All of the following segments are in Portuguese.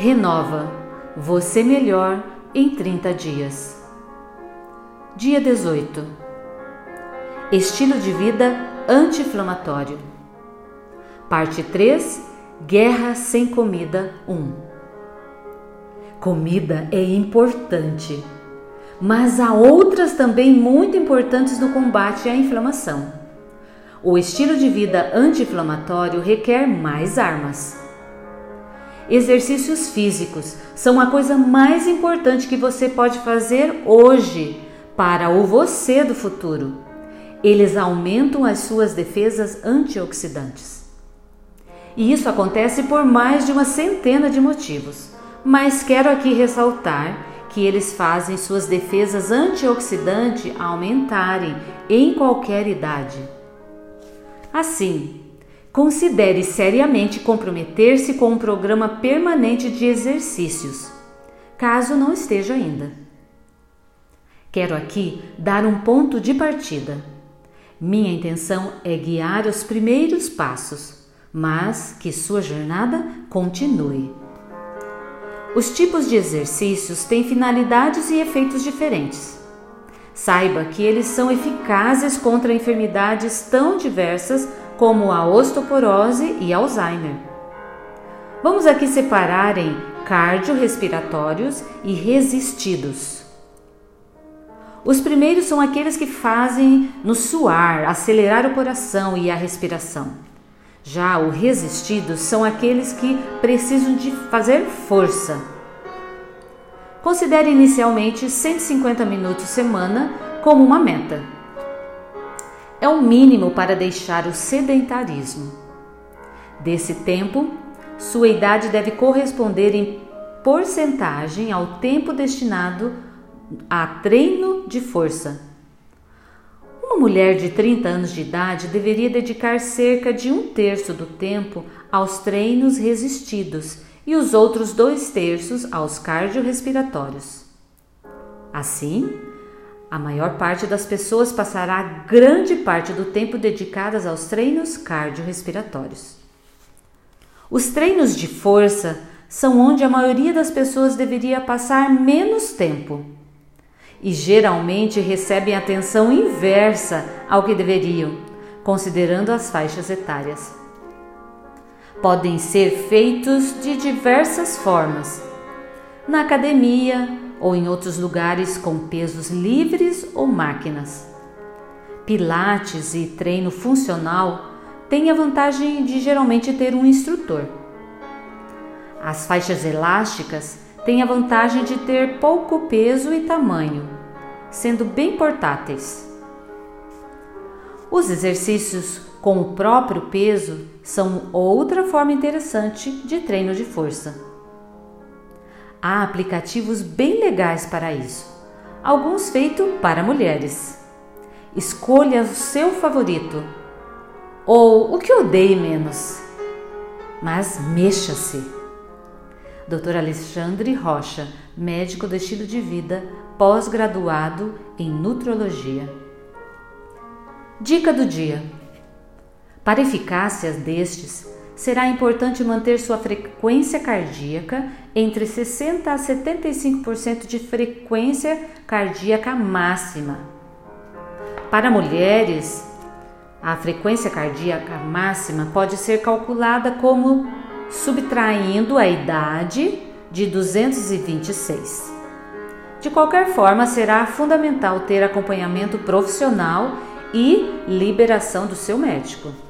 Renova você melhor em 30 dias. Dia 18. Estilo de vida anti-inflamatório. Parte 3. Guerra sem comida 1. Comida é importante, mas há outras também muito importantes no combate à inflamação. O estilo de vida anti-inflamatório requer mais armas. Exercícios físicos são a coisa mais importante que você pode fazer hoje para o você do futuro. Eles aumentam as suas defesas antioxidantes. E isso acontece por mais de uma centena de motivos, mas quero aqui ressaltar que eles fazem suas defesas antioxidantes aumentarem em qualquer idade. Assim, considere seriamente comprometer-se com um programa permanente de exercícios, caso não esteja ainda. Quero aqui dar um ponto de partida. Minha intenção é guiar os primeiros passos, mas que sua jornada continue. Os tipos de exercícios têm finalidades e efeitos diferentes. Saiba que eles são eficazes contra enfermidades tão diversas como a osteoporose e Alzheimer. Vamos aqui separar em cardiorrespiratórios e resistidos. Os primeiros são aqueles que fazem no suar acelerar o coração e a respiração. Já os resistidos são aqueles que precisam de fazer força. Considere inicialmente 150 minutos semana como uma meta é o mínimo para deixar o sedentarismo. Desse tempo, sua idade deve corresponder em porcentagem ao tempo destinado a treino de força. Uma mulher de 30 anos de idade deveria dedicar cerca de um terço do tempo aos treinos resistidos e os outros dois terços aos cardiorrespiratórios. Assim, a maior parte das pessoas passará grande parte do tempo dedicadas aos treinos cardiorrespiratórios. Os treinos de força são onde a maioria das pessoas deveria passar menos tempo e geralmente recebem atenção inversa ao que deveriam, considerando as faixas etárias. Podem ser feitos de diversas formas. Na academia, ou em outros lugares com pesos livres ou máquinas. Pilates e treino funcional têm a vantagem de geralmente ter um instrutor. As faixas elásticas têm a vantagem de ter pouco peso e tamanho, sendo bem portáteis. Os exercícios com o próprio peso são outra forma interessante de treino de força. Há aplicativos bem legais para isso, alguns feitos para mulheres. Escolha o seu favorito ou o que odeie menos, mas mexa-se. Dr. Alexandre Rocha, médico do estilo de vida, pós-graduado em nutrologia. Dica do dia: Para eficácia destes, será importante manter sua frequência cardíaca entre 60 a 75% de frequência cardíaca máxima. Para mulheres, a frequência cardíaca máxima pode ser calculada como subtraindo a idade de 226. De qualquer forma, será fundamental ter acompanhamento profissional e liberação do seu médico.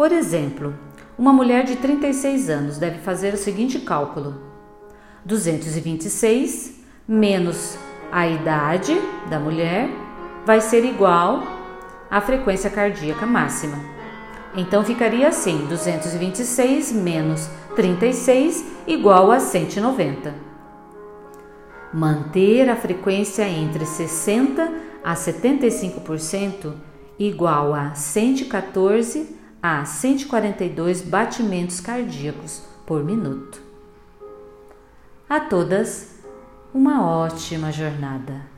Por exemplo, uma mulher de 36 anos deve fazer o seguinte cálculo: 226 menos a idade da mulher vai ser igual à frequência cardíaca máxima. Então ficaria assim: 226 menos 36 igual a 190. Manter a frequência entre 60 a 75% igual a 114 a 142 batimentos cardíacos por minuto. A todas, uma ótima jornada.